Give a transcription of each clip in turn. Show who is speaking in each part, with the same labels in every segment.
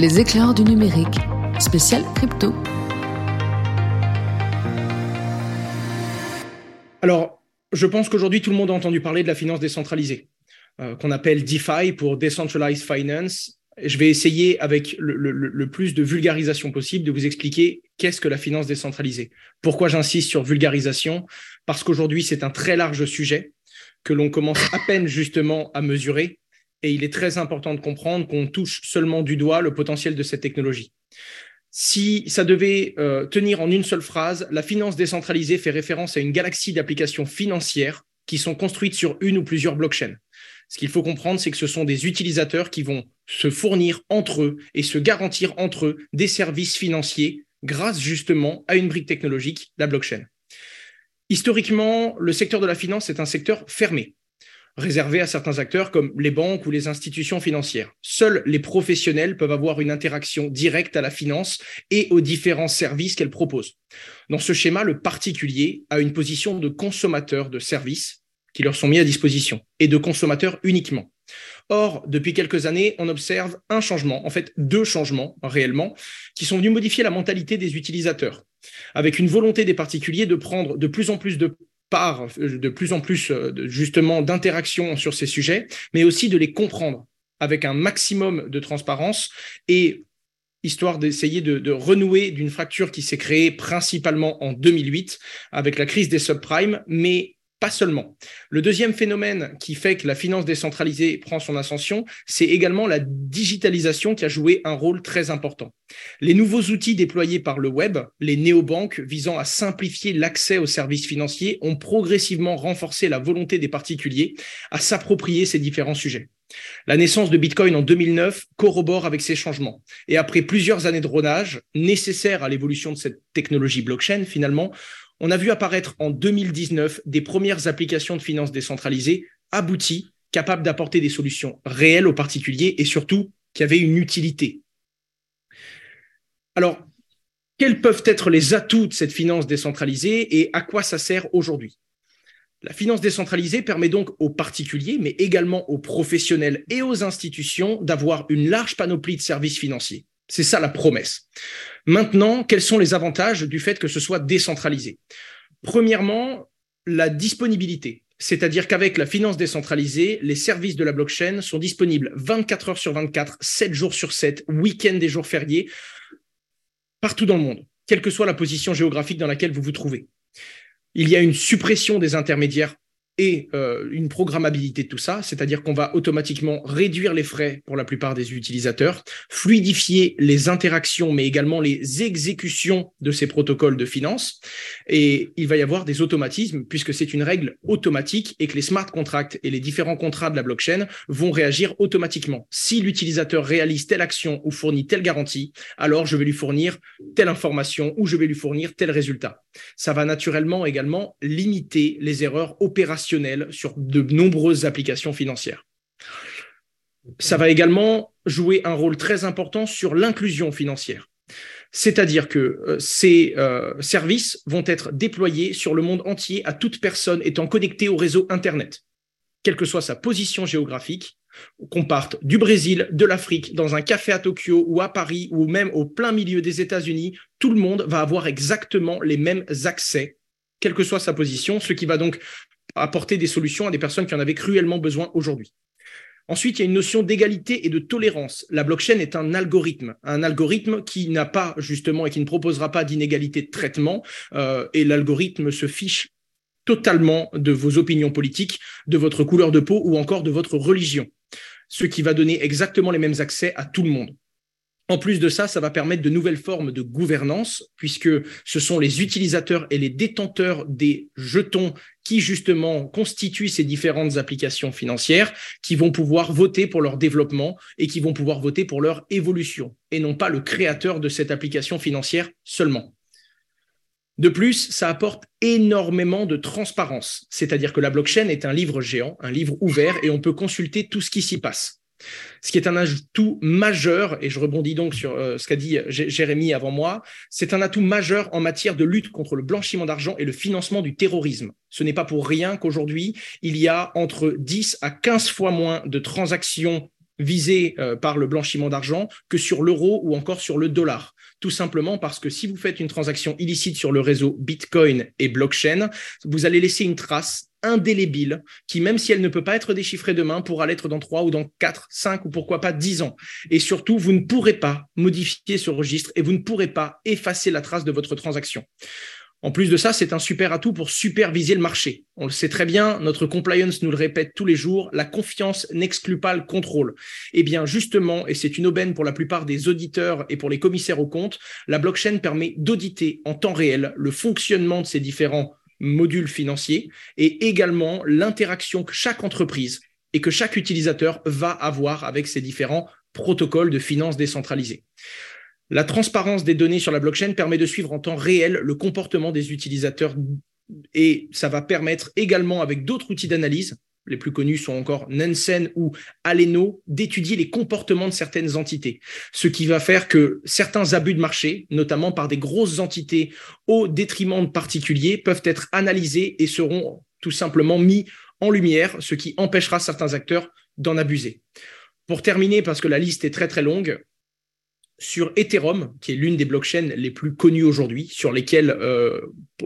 Speaker 1: Les éclairs du numérique, spécial crypto.
Speaker 2: Alors, je pense qu'aujourd'hui, tout le monde a entendu parler de la finance décentralisée, euh, qu'on appelle DeFi pour Decentralized Finance. Je vais essayer, avec le, plus de vulgarisation possible, de vous expliquer qu'est-ce que la finance décentralisée. Pourquoi j'insiste sur vulgarisation? Parce qu'aujourd'hui, c'est un très large sujet que l'on commence à peine justement à mesurer. Et il est très important de comprendre qu'on touche seulement du doigt le potentiel de cette technologie. Si ça devait euh, tenir en une seule phrase, la finance décentralisée fait référence à une galaxie d'applications financières qui sont construites sur une ou plusieurs blockchains. Ce qu'il faut comprendre, c'est que ce sont des utilisateurs qui vont se fournir entre eux et se garantir entre eux des services financiers grâce justement à une brique technologique, la blockchain. Historiquement, le secteur de la finance est un secteur fermé réservé à certains acteurs comme les banques ou les institutions financières. Seuls les professionnels peuvent avoir une interaction directe à la finance et aux différents services qu'elle propose. Dans ce schéma, le particulier a une position de consommateur de services qui leur sont mis à disposition et de consommateur uniquement. Or, depuis quelques années, on observe un changement, en fait deux changements réellement, qui sont venus modifier la mentalité des utilisateurs, avec une volonté des particuliers de prendre de plus en plus de par euh, de plus en plus euh, justement d'interaction sur ces sujets, mais aussi de les comprendre avec un maximum de transparence et histoire d'essayer de, renouer d'une fracture qui s'est créée principalement en 2008 avec la crise des subprimes, mais pas seulement. Le deuxième phénomène qui fait que la finance décentralisée prend son ascension, c'est également la digitalisation qui a joué un rôle très important. Les nouveaux outils déployés par le web, les néobanques visant à simplifier l'accès aux services financiers, ont progressivement renforcé la volonté des particuliers à s'approprier ces différents sujets. La naissance de Bitcoin en 2009 corrobore avec ces changements. Et après plusieurs années de rodage nécessaires à l'évolution de cette technologie blockchain, finalement, on a vu apparaître en 2019 des premières applications de finances décentralisées abouties, capables d'apporter des solutions réelles aux particuliers et surtout qui avaient une utilité. Alors, quels peuvent être les atouts de cette finance décentralisée et à quoi ça sert aujourd'hui? La finance décentralisée permet donc aux particuliers, mais également aux professionnels et aux institutions d'avoir une large panoplie de services financiers. C'est ça la promesse. Maintenant, quels sont les avantages du fait que ce soit décentralisé? Premièrement, la disponibilité. C'est-à-dire qu'avec la finance décentralisée, les services de la blockchain sont disponibles 24 heures sur 24, 7 jours sur 7, week-end et jours fériés, partout dans le monde, quelle que soit la position géographique dans laquelle vous vous trouvez. Il y a une suppression des intermédiaires et euh, une programmabilité de tout ça, c'est-à-dire qu'on va automatiquement réduire les frais pour la plupart des utilisateurs, fluidifier les interactions, mais également les exécutions de ces protocoles de finance. Et il va y avoir des automatismes, puisque c'est une règle automatique et que les smart contracts et les différents contrats de la blockchain vont réagir automatiquement. Si l'utilisateur réalise telle action ou fournit telle garantie, alors je vais lui fournir telle information ou je vais lui fournir tel résultat. Ça va naturellement également limiter les erreurs opérationnelles sur de nombreuses applications financières. Ça va également jouer un rôle très important sur l'inclusion financière. C'est-à-dire que euh, ces euh, services vont être déployés sur le monde entier à toute personne étant connectée au réseau Internet, quelle que soit sa position géographique, qu'on parte du Brésil, de l'Afrique, dans un café à Tokyo ou à Paris ou même au plein milieu des États-Unis, tout le monde va avoir exactement les mêmes accès, quelle que soit sa position, ce qui va donc apporter des solutions à des personnes qui en avaient cruellement besoin aujourd'hui. Ensuite, il y a une notion d'égalité et de tolérance. La blockchain est un algorithme, un algorithme qui n'a pas justement et qui ne proposera pas d'inégalité de traitement. Euh, et l'algorithme se fiche totalement de vos opinions politiques, de votre couleur de peau ou encore de votre religion, ce qui va donner exactement les mêmes accès à tout le monde. En plus de ça, ça va permettre de nouvelles formes de gouvernance, puisque ce sont les utilisateurs et les détenteurs des jetons qui justement constituent ces différentes applications financières qui vont pouvoir voter pour leur développement et qui vont pouvoir voter pour leur évolution, et non pas le créateur de cette application financière seulement. De plus, ça apporte énormément de transparence, c'est-à-dire que la blockchain est un livre géant, un livre ouvert, et on peut consulter tout ce qui s'y passe. Ce qui est un atout majeur, et je rebondis donc sur euh, ce qu'a dit Jérémy avant moi, c'est un atout majeur en matière de lutte contre le blanchiment d'argent et le financement du terrorisme. Ce n'est pas pour rien qu'aujourd'hui, il y a entre 10 à 15 fois moins de transactions visés euh, par le blanchiment d'argent que sur l'euro ou encore sur le dollar. Tout simplement parce que si vous faites une transaction illicite sur le réseau Bitcoin et blockchain, vous allez laisser une trace indélébile qui, même si elle ne peut pas être déchiffrée demain, pourra l'être dans 3 ou dans 4, 5 ou pourquoi pas 10 ans. Et surtout, vous ne pourrez pas modifier ce registre et vous ne pourrez pas effacer la trace de votre transaction. En plus de ça, c'est un super atout pour superviser le marché. On le sait très bien, notre compliance nous le répète tous les jours, la confiance n'exclut pas le contrôle. Eh bien, justement, et c'est une aubaine pour la plupart des auditeurs et pour les commissaires aux comptes, la blockchain permet d'auditer en temps réel le fonctionnement de ces différents modules financiers et également l'interaction que chaque entreprise et que chaque utilisateur va avoir avec ces différents protocoles de finances décentralisées. La transparence des données sur la blockchain permet de suivre en temps réel le comportement des utilisateurs et ça va permettre également avec d'autres outils d'analyse, les plus connus sont encore Nansen ou Aleno, d'étudier les comportements de certaines entités, ce qui va faire que certains abus de marché, notamment par des grosses entités au détriment de particuliers, peuvent être analysés et seront tout simplement mis en lumière, ce qui empêchera certains acteurs d'en abuser. Pour terminer, parce que la liste est très très longue, sur Ethereum, qui est l'une des blockchains les plus connues aujourd'hui, sur lesquelles, euh,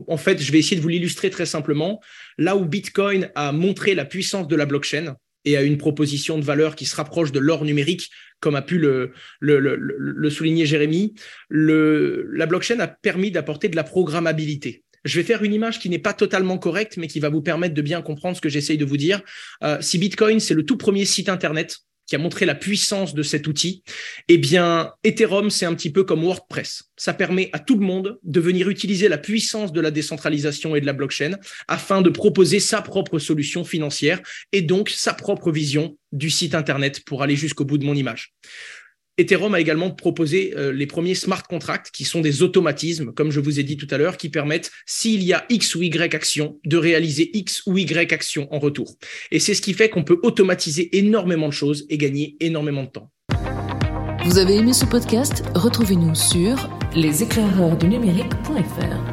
Speaker 2: en fait, je vais essayer de vous l'illustrer très simplement. Là où Bitcoin a montré la puissance de la blockchain et a une proposition de valeur qui se rapproche de l'or numérique, comme a pu le, souligner Jérémy, la blockchain a permis d'apporter de la programmabilité. Je vais faire une image qui n'est pas totalement correcte, mais qui va vous permettre de bien comprendre ce que j'essaye de vous dire. Euh, si Bitcoin, c'est le tout premier site Internet qui a montré la puissance de cet outil, eh bien, Ethereum, c'est un petit peu comme WordPress. Ça permet à tout le monde de venir utiliser la puissance de la décentralisation et de la blockchain afin de proposer sa propre solution financière et donc sa propre vision du site Internet pour aller jusqu'au bout de mon image. Ethereum a également proposé euh, les premiers smart contracts, qui sont des automatismes, comme je vous ai dit tout à l'heure, qui permettent, s'il y a X ou Y action, de réaliser X ou Y action en retour. Et c'est ce qui fait qu'on peut automatiser énormément de choses et gagner énormément de temps.
Speaker 1: Vous avez aimé ce podcast? Retrouvez-nous sur leséclaireursdunumérique.fr.